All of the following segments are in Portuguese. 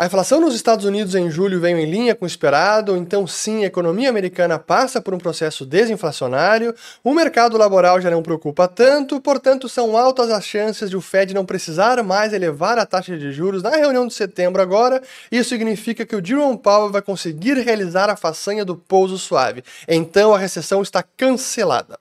A inflação nos Estados Unidos em julho veio em linha com o esperado, então sim, a economia americana passa por um processo desinflacionário, o mercado laboral já não preocupa tanto, portanto são altas as chances de o Fed não precisar mais elevar a taxa de juros na reunião de setembro agora, isso significa que o Jerome Powell vai conseguir realizar a façanha do pouso suave, então a recessão está cancelada.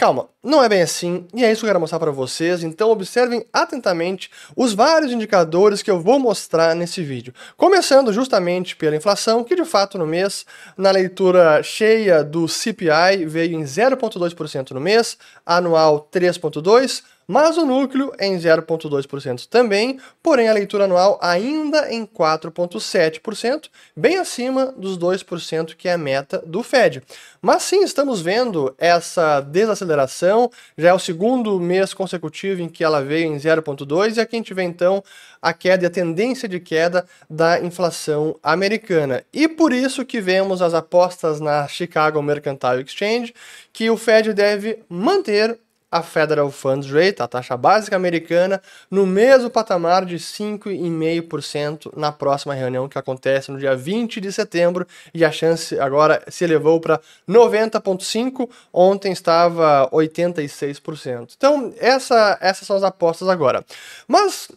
Calma, não é bem assim, e é isso que eu quero mostrar para vocês, então observem atentamente os vários indicadores que eu vou mostrar nesse vídeo. Começando justamente pela inflação, que de fato no mês, na leitura cheia do CPI, veio em 0,2% no mês, anual 3,2%, mas o núcleo em 0,2% também, porém a leitura anual ainda em 4,7%, bem acima dos 2% que é a meta do Fed. Mas sim, estamos vendo essa desaceleração, já é o segundo mês consecutivo em que ela veio em 0,2%, e aqui a gente vê então a queda e a tendência de queda da inflação americana. E por isso que vemos as apostas na Chicago Mercantile Exchange que o Fed deve manter a Federal Funds Rate, a taxa básica americana, no mesmo patamar de 5,5% na próxima reunião que acontece no dia 20 de setembro e a chance agora se elevou para 90,5%, ontem estava 86%. Então, essa, essas são as apostas agora. Mas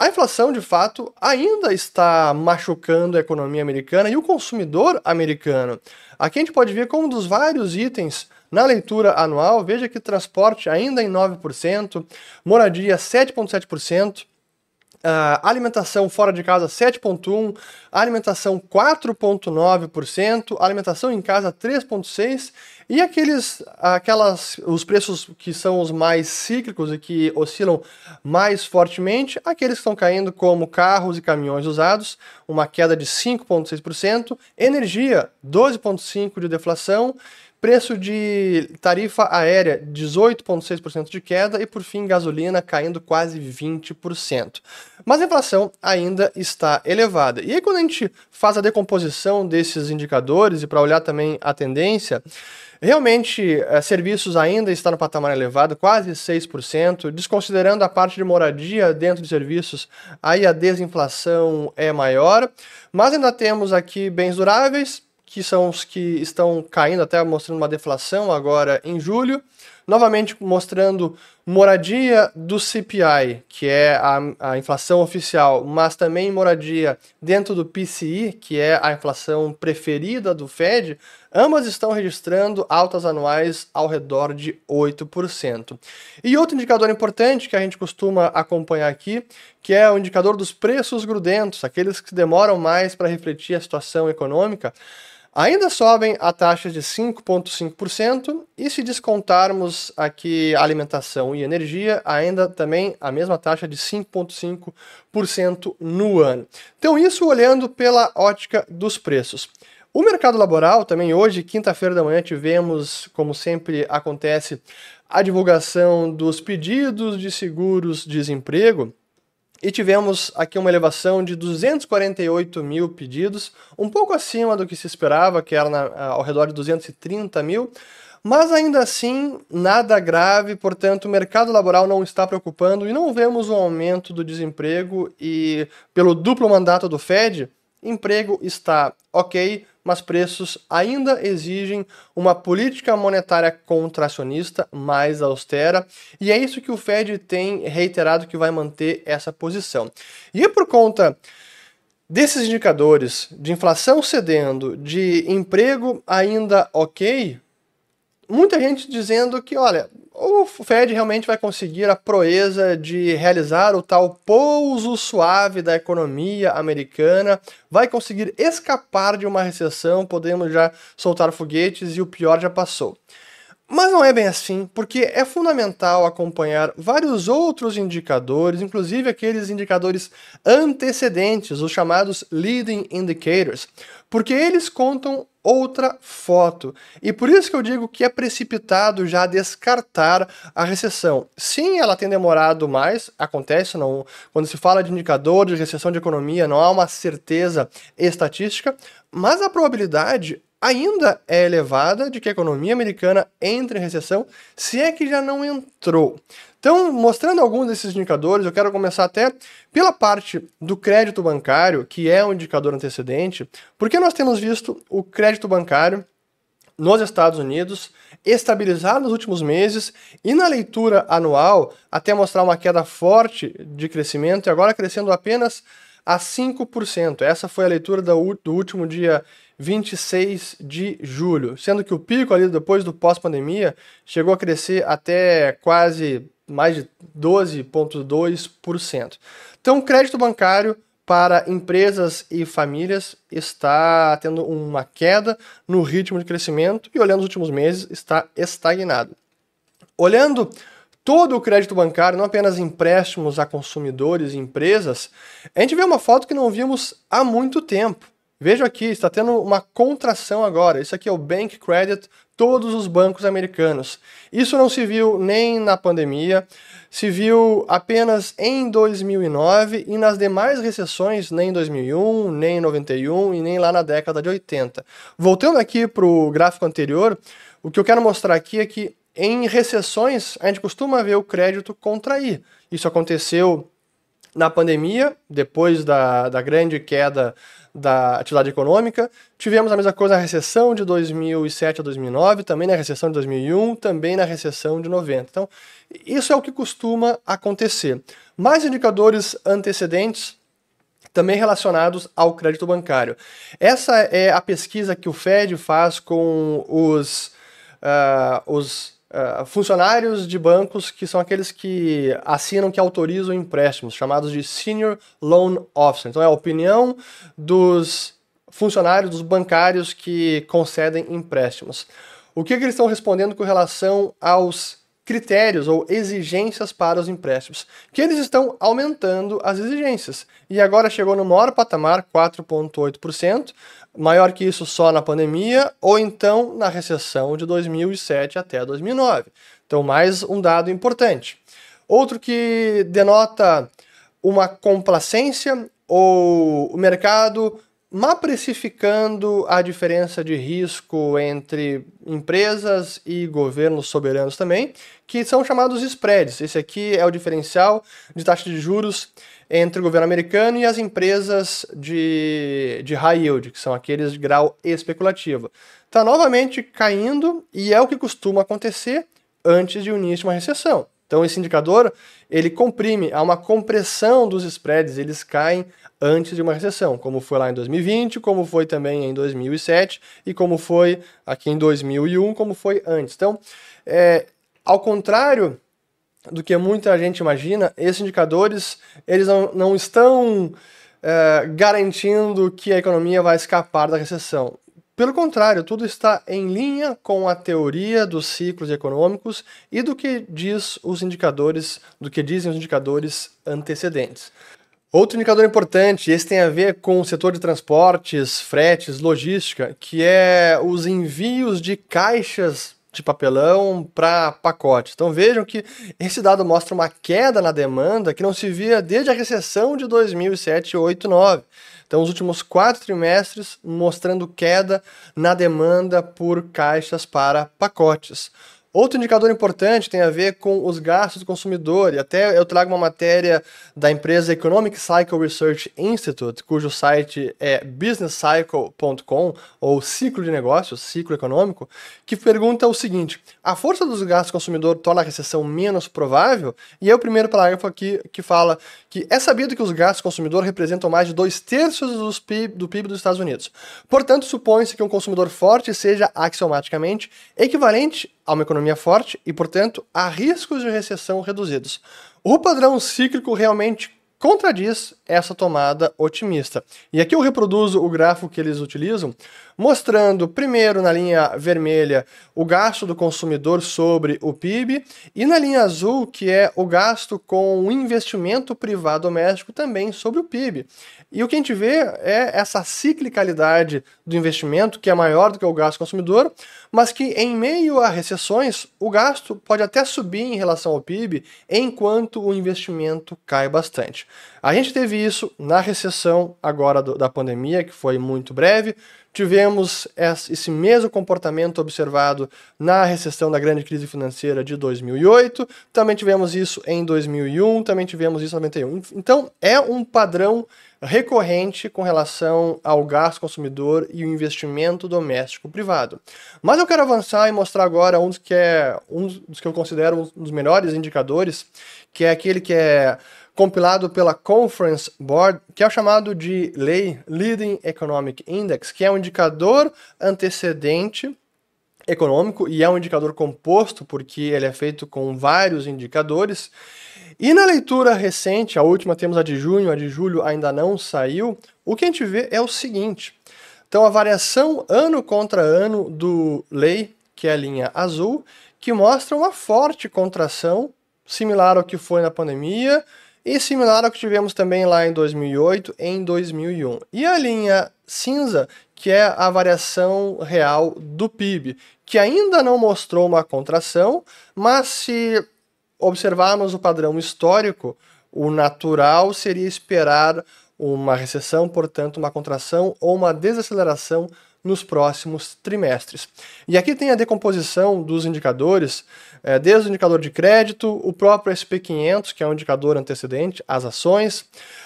a inflação, de fato, ainda está machucando a economia americana e o consumidor americano. Aqui a gente pode ver como um dos vários itens na leitura anual, veja que transporte ainda em 9%, moradia 7,7%, Uh, alimentação fora de casa 7,1%, alimentação 4,9%, alimentação em casa 3,6%, e aqueles, aquelas, os preços que são os mais cíclicos e que oscilam mais fortemente, aqueles que estão caindo como carros e caminhões usados, uma queda de 5,6%, energia 12,5% de deflação, Preço de tarifa aérea, 18,6% de queda e, por fim, gasolina caindo quase 20%. Mas a inflação ainda está elevada. E aí, quando a gente faz a decomposição desses indicadores e para olhar também a tendência, realmente é, serviços ainda está no patamar elevado, quase 6%. Desconsiderando a parte de moradia dentro de serviços, aí a desinflação é maior. Mas ainda temos aqui bens duráveis que são os que estão caindo, até mostrando uma deflação agora em julho. Novamente mostrando moradia do CPI, que é a, a inflação oficial, mas também moradia dentro do PCI, que é a inflação preferida do Fed, ambas estão registrando altas anuais ao redor de 8%. E outro indicador importante que a gente costuma acompanhar aqui, que é o indicador dos preços grudentos, aqueles que demoram mais para refletir a situação econômica, Ainda sobem a taxa de 5,5% e se descontarmos aqui alimentação e energia, ainda também a mesma taxa de 5,5% no ano. Então, isso olhando pela ótica dos preços. O mercado laboral também hoje, quinta-feira da manhã, tivemos, como sempre acontece, a divulgação dos pedidos de seguros-desemprego e tivemos aqui uma elevação de 248 mil pedidos, um pouco acima do que se esperava, que era na, ao redor de 230 mil, mas ainda assim nada grave, portanto o mercado laboral não está preocupando e não vemos um aumento do desemprego e pelo duplo mandato do Fed, emprego está ok, mas preços ainda exigem uma política monetária contracionista mais austera, e é isso que o Fed tem reiterado que vai manter essa posição. E é por conta desses indicadores de inflação cedendo, de emprego ainda ok, muita gente dizendo que, olha, o Fed realmente vai conseguir a proeza de realizar o tal pouso suave da economia americana, vai conseguir escapar de uma recessão, podemos já soltar foguetes e o pior já passou. Mas não é bem assim, porque é fundamental acompanhar vários outros indicadores, inclusive aqueles indicadores antecedentes, os chamados leading indicators, porque eles contam outra foto. E por isso que eu digo que é precipitado já descartar a recessão. Sim, ela tem demorado mais, acontece, não, quando se fala de indicadores de recessão de economia, não há uma certeza estatística, mas a probabilidade ainda é elevada de que a economia americana entre em recessão, se é que já não entrou. Então, mostrando alguns desses indicadores, eu quero começar até pela parte do crédito bancário, que é um indicador antecedente, porque nós temos visto o crédito bancário nos Estados Unidos estabilizar nos últimos meses e na leitura anual até mostrar uma queda forte de crescimento e agora crescendo apenas a 5%. Essa foi a leitura do, último dia 26 de julho, sendo que o pico ali depois do pós-pandemia chegou a crescer até quase mais de 12,2%. Então, o crédito bancário para empresas e famílias está tendo uma queda no ritmo de crescimento e, olhando os últimos meses, está estagnado. Olhando todo o crédito bancário, não apenas empréstimos a consumidores e empresas, a gente vê uma foto que não vimos há muito tempo. Veja aqui, está tendo uma contração agora. Isso aqui é o Bank Credit, todos os bancos americanos. Isso não se viu nem na pandemia, se viu apenas em 2009 e nas demais recessões, nem em 2001, nem em 91 e nem lá na década de 80. Voltando aqui para o gráfico anterior, o que eu quero mostrar aqui é que em recessões a gente costuma ver o crédito contrair. Isso aconteceu na pandemia, depois da, da grande queda da atividade econômica. Tivemos a mesma coisa na recessão de 2007 a 2009, também na recessão de 2001, também na recessão de 90. Então, isso é o que costuma acontecer. Mais indicadores antecedentes também relacionados ao crédito bancário. Essa é a pesquisa que o Fed faz com os, uh, os uh, funcionários de bancos que são aqueles que assinam, que autorizam empréstimos, chamados de Senior Loan Officer. Então é a opinião dos funcionários, dos bancários que concedem empréstimos. O que, que eles estão respondendo com relação aos critérios ou exigências para os empréstimos, que eles estão aumentando as exigências. E agora chegou no maior patamar, 4,8%, maior que isso só na pandemia ou então na recessão de 2007 até 2009. Então, mais um dado importante. Outro que denota uma complacência ou o mercado má precificando a diferença de risco entre empresas e governos soberanos também, que são chamados spreads. Esse aqui é o diferencial de taxa de juros entre o governo americano e as empresas de, de high yield, que são aqueles de grau especulativo. Está novamente caindo e é o que costuma acontecer antes de o início de uma recessão. Então esse indicador, ele comprime, há uma compressão dos spreads, eles caem antes de uma recessão, como foi lá em 2020, como foi também em 2007 e como foi aqui em 2001, como foi antes. Então, é, ao contrário do que muita gente imagina, esses indicadores eles não, não estão é, garantindo que a economia vai escapar da recessão. Pelo contrário, tudo está em linha com a teoria dos ciclos econômicos e do que diz os indicadores, do que dizem os indicadores antecedentes. Outro indicador importante, esse tem a ver com o setor de transportes, fretes, logística, que é os envios de caixas de papelão para pacotes. Então vejam que esse dado mostra uma queda na demanda que não se via desde a recessão de 2007, 8, 9. Então, os últimos quatro trimestres mostrando queda na demanda por caixas para pacotes. Outro indicador importante tem a ver com os gastos do consumidor, e até eu trago uma matéria da empresa Economic Cycle Research Institute, cujo site é businesscycle.com, ou ciclo de negócios, ciclo econômico, que pergunta o seguinte: a força dos gastos do consumidor torna a recessão menos provável? E é o primeiro parágrafo aqui que fala que é sabido que os gastos do consumidor representam mais de dois terços PIB, do PIB dos Estados Unidos. Portanto, supõe-se que um consumidor forte seja axiomaticamente equivalente a uma economia forte e, portanto, a riscos de recessão reduzidos. O padrão cíclico realmente contradiz essa tomada otimista. E aqui eu reproduzo o gráfico que eles utilizam, mostrando primeiro na linha vermelha o gasto do consumidor sobre o PIB e na linha azul que é o gasto com o investimento privado doméstico também sobre o PIB. E o que a gente vê é essa ciclicalidade do investimento, que é maior do que o gasto consumidor, mas que em meio a recessões, o gasto pode até subir em relação ao PIB, enquanto o investimento cai bastante. A gente teve isso na recessão agora do, da pandemia, que foi muito breve. Tivemos esse mesmo comportamento observado na recessão da grande crise financeira de 2008, também tivemos isso em 2001, também tivemos isso em 91. Então, é um padrão recorrente com relação ao gasto consumidor e o investimento doméstico privado. Mas eu quero avançar e mostrar agora um dos que é um dos que eu considero um dos melhores indicadores, que é aquele que é compilado pela Conference Board, que é o chamado de Lei Leading Economic Index, que é um indicador antecedente econômico e é um indicador composto porque ele é feito com vários indicadores. E na leitura recente, a última temos a de junho, a de julho ainda não saiu, o que a gente vê é o seguinte. Então a variação ano contra ano do lei, que é a linha azul, que mostra uma forte contração, similar ao que foi na pandemia, e similar ao que tivemos também lá em 2008 em 2001. E a linha cinza, que é a variação real do PIB, que ainda não mostrou uma contração, mas se observarmos o padrão histórico, o natural seria esperar uma recessão, portanto, uma contração ou uma desaceleração nos próximos trimestres. E aqui tem a decomposição dos indicadores, é, desde o indicador de crédito, o próprio SP500, que é um indicador antecedente, as ações,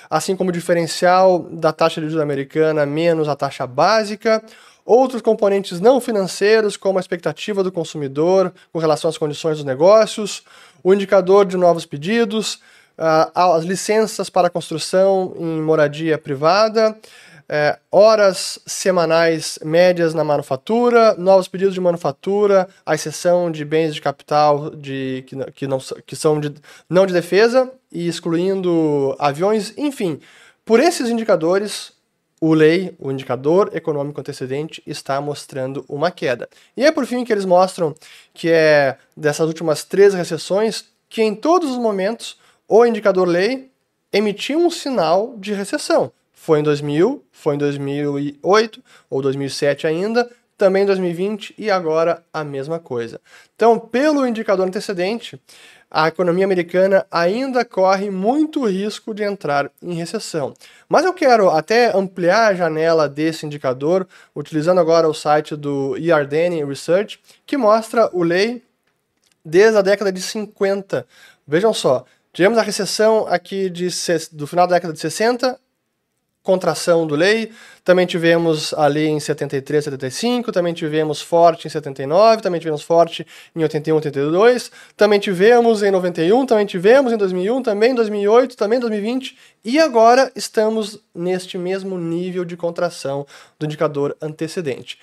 assim como o diferencial da taxa de juros americana menos a taxa básica, outros componentes não financeiros, como a expectativa do consumidor com relação às condições dos negócios, o indicador de novos pedidos, as licenças para construção em moradia privada, é, horas semanais médias na manufatura, novos pedidos de manufatura, a exceção de bens de capital de, que, que, não, que são de, não de defesa e excluindo aviões, enfim. Por esses indicadores, o lei, o indicador econômico antecedente, está mostrando uma queda. E é por fim que eles mostram que é dessas últimas três recessões que em todos os momentos o indicador lei emitiu um sinal de recessão. Foi em 2000, foi em 2008 ou 2007 ainda, também em 2020 e agora a mesma coisa. Então, pelo indicador antecedente, a economia americana ainda corre muito risco de entrar em recessão. Mas eu quero até ampliar a janela desse indicador, utilizando agora o site do Iardeni Research, que mostra o lei desde a década de 50. Vejam só, tivemos a recessão aqui de, do final da década de 60 contração do lei, também tivemos ali em 73, 75, também tivemos forte em 79, também tivemos forte em 81, 82, também tivemos em 91, também tivemos em 2001, também em 2008, também em 2020 e agora estamos neste mesmo nível de contração do indicador antecedente.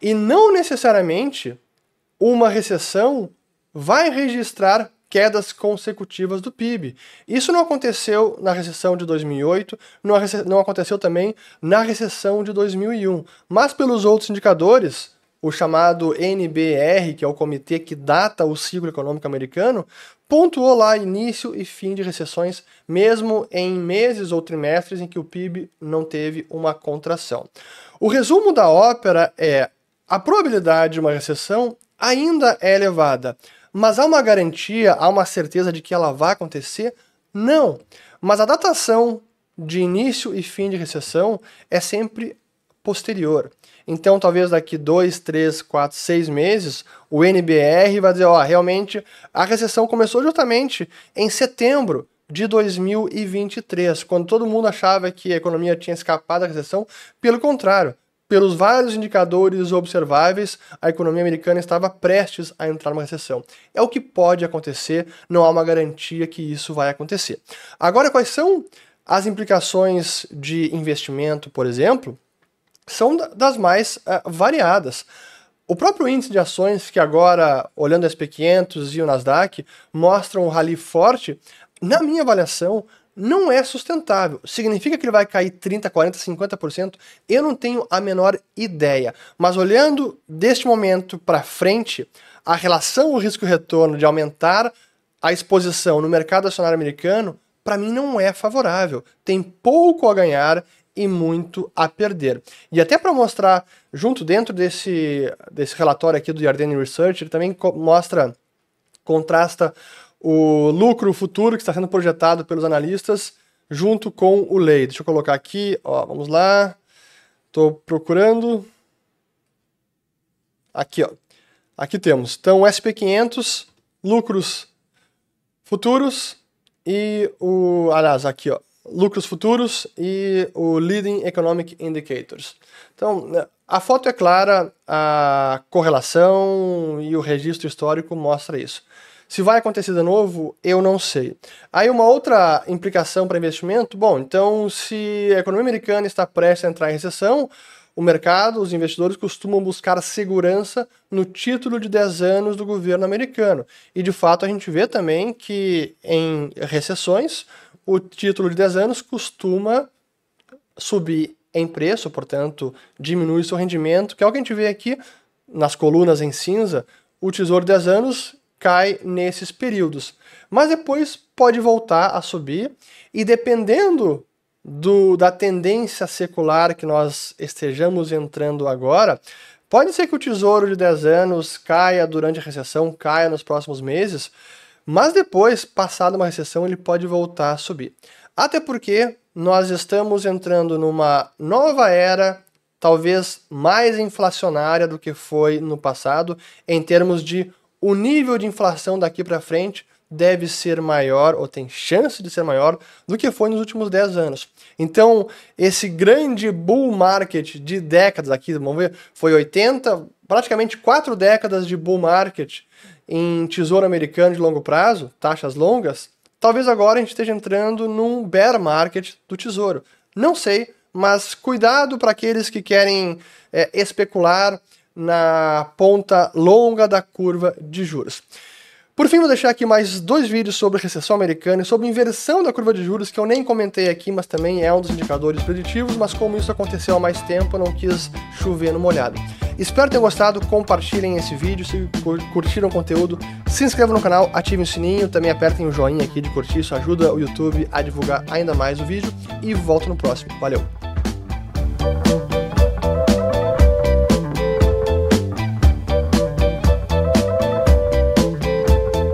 E não necessariamente uma recessão vai registrar quedas consecutivas do PIB. Isso não aconteceu na recessão de 2008, não, não aconteceu também na recessão de 2001, mas pelos outros indicadores, o chamado NBR, que é o comitê que data o ciclo econômico americano, pontuou lá início e fim de recessões, mesmo em meses ou trimestres em que o PIB não teve uma contração. O resumo da ópera é: a probabilidade de uma recessão ainda é elevada, mas há uma garantia, há uma certeza de que ela vai acontecer? Não. Mas a datação de início e fim de recessão é sempre posterior. Então, talvez daqui dois, três, quatro, seis meses, o NBR vai dizer: ó, realmente a recessão começou justamente em setembro de 2023, quando todo mundo achava que a economia tinha escapado da recessão. Pelo contrário, pelos vários indicadores observáveis, a economia americana estava prestes a entrar numa recessão. É o que pode acontecer, não há uma garantia que isso vai acontecer. Agora, quais são as implicações de investimento, por exemplo? São das mais uh, variadas. O próprio índice de ações, que agora, olhando o SP500 e o Nasdaq, mostram um rally forte, na minha avaliação, não é sustentável. Significa que ele vai cair 30, 40, 50%? Eu não tenho a menor ideia. Mas olhando deste momento para frente, a relação risco-retorno de aumentar a exposição no mercado acionário americano, para mim não é favorável. Tem pouco a ganhar e muito a perder. E até para mostrar, junto dentro desse, desse relatório aqui do Yardeni Research, ele também mostra, contrasta o lucro futuro que está sendo projetado pelos analistas junto com o lei. Deixa eu colocar aqui, ó, vamos lá. Estou procurando. Aqui, ó. Aqui temos. Então, SP500, lucros futuros e o. Aliás, aqui, ó. Lucros futuros e o Leading Economic Indicators. Então, né, a foto é clara, a correlação e o registro histórico mostra isso. Se vai acontecer de novo, eu não sei. Aí uma outra implicação para investimento, bom, então se a economia americana está prestes a entrar em recessão, o mercado, os investidores costumam buscar segurança no título de 10 anos do governo americano. E de fato a gente vê também que em recessões o título de 10 anos costuma subir em preço, portanto, diminui seu rendimento, que é o que a gente vê aqui nas colunas em cinza. O Tesouro de 10 anos cai nesses períodos. Mas depois pode voltar a subir e dependendo do, da tendência secular que nós estejamos entrando agora, pode ser que o tesouro de 10 anos caia durante a recessão, caia nos próximos meses, mas depois, passada uma recessão, ele pode voltar a subir. Até porque nós estamos entrando numa nova era, talvez mais inflacionária do que foi no passado, em termos de o nível de inflação daqui para frente deve ser maior, ou tem chance de ser maior, do que foi nos últimos 10 anos. Então, esse grande bull market de décadas aqui, vamos ver, foi 80, praticamente 4 décadas de bull market em tesouro americano de longo prazo, taxas longas, talvez agora a gente esteja entrando num bear market do tesouro. Não sei, mas cuidado para aqueles que querem é, especular na ponta longa da curva de juros. Por fim, vou deixar aqui mais dois vídeos sobre recessão americana e sobre inversão da curva de juros, que eu nem comentei aqui, mas também é um dos indicadores preditivos, mas como isso aconteceu há mais tempo, eu não quis chover no molhado. Espero ter gostado, compartilhem esse vídeo, se curtiram o conteúdo, se inscrevam no canal, ativem o sininho, também apertem o joinha aqui de curtir, isso ajuda o YouTube a divulgar ainda mais o vídeo, e volto no próximo. Valeu!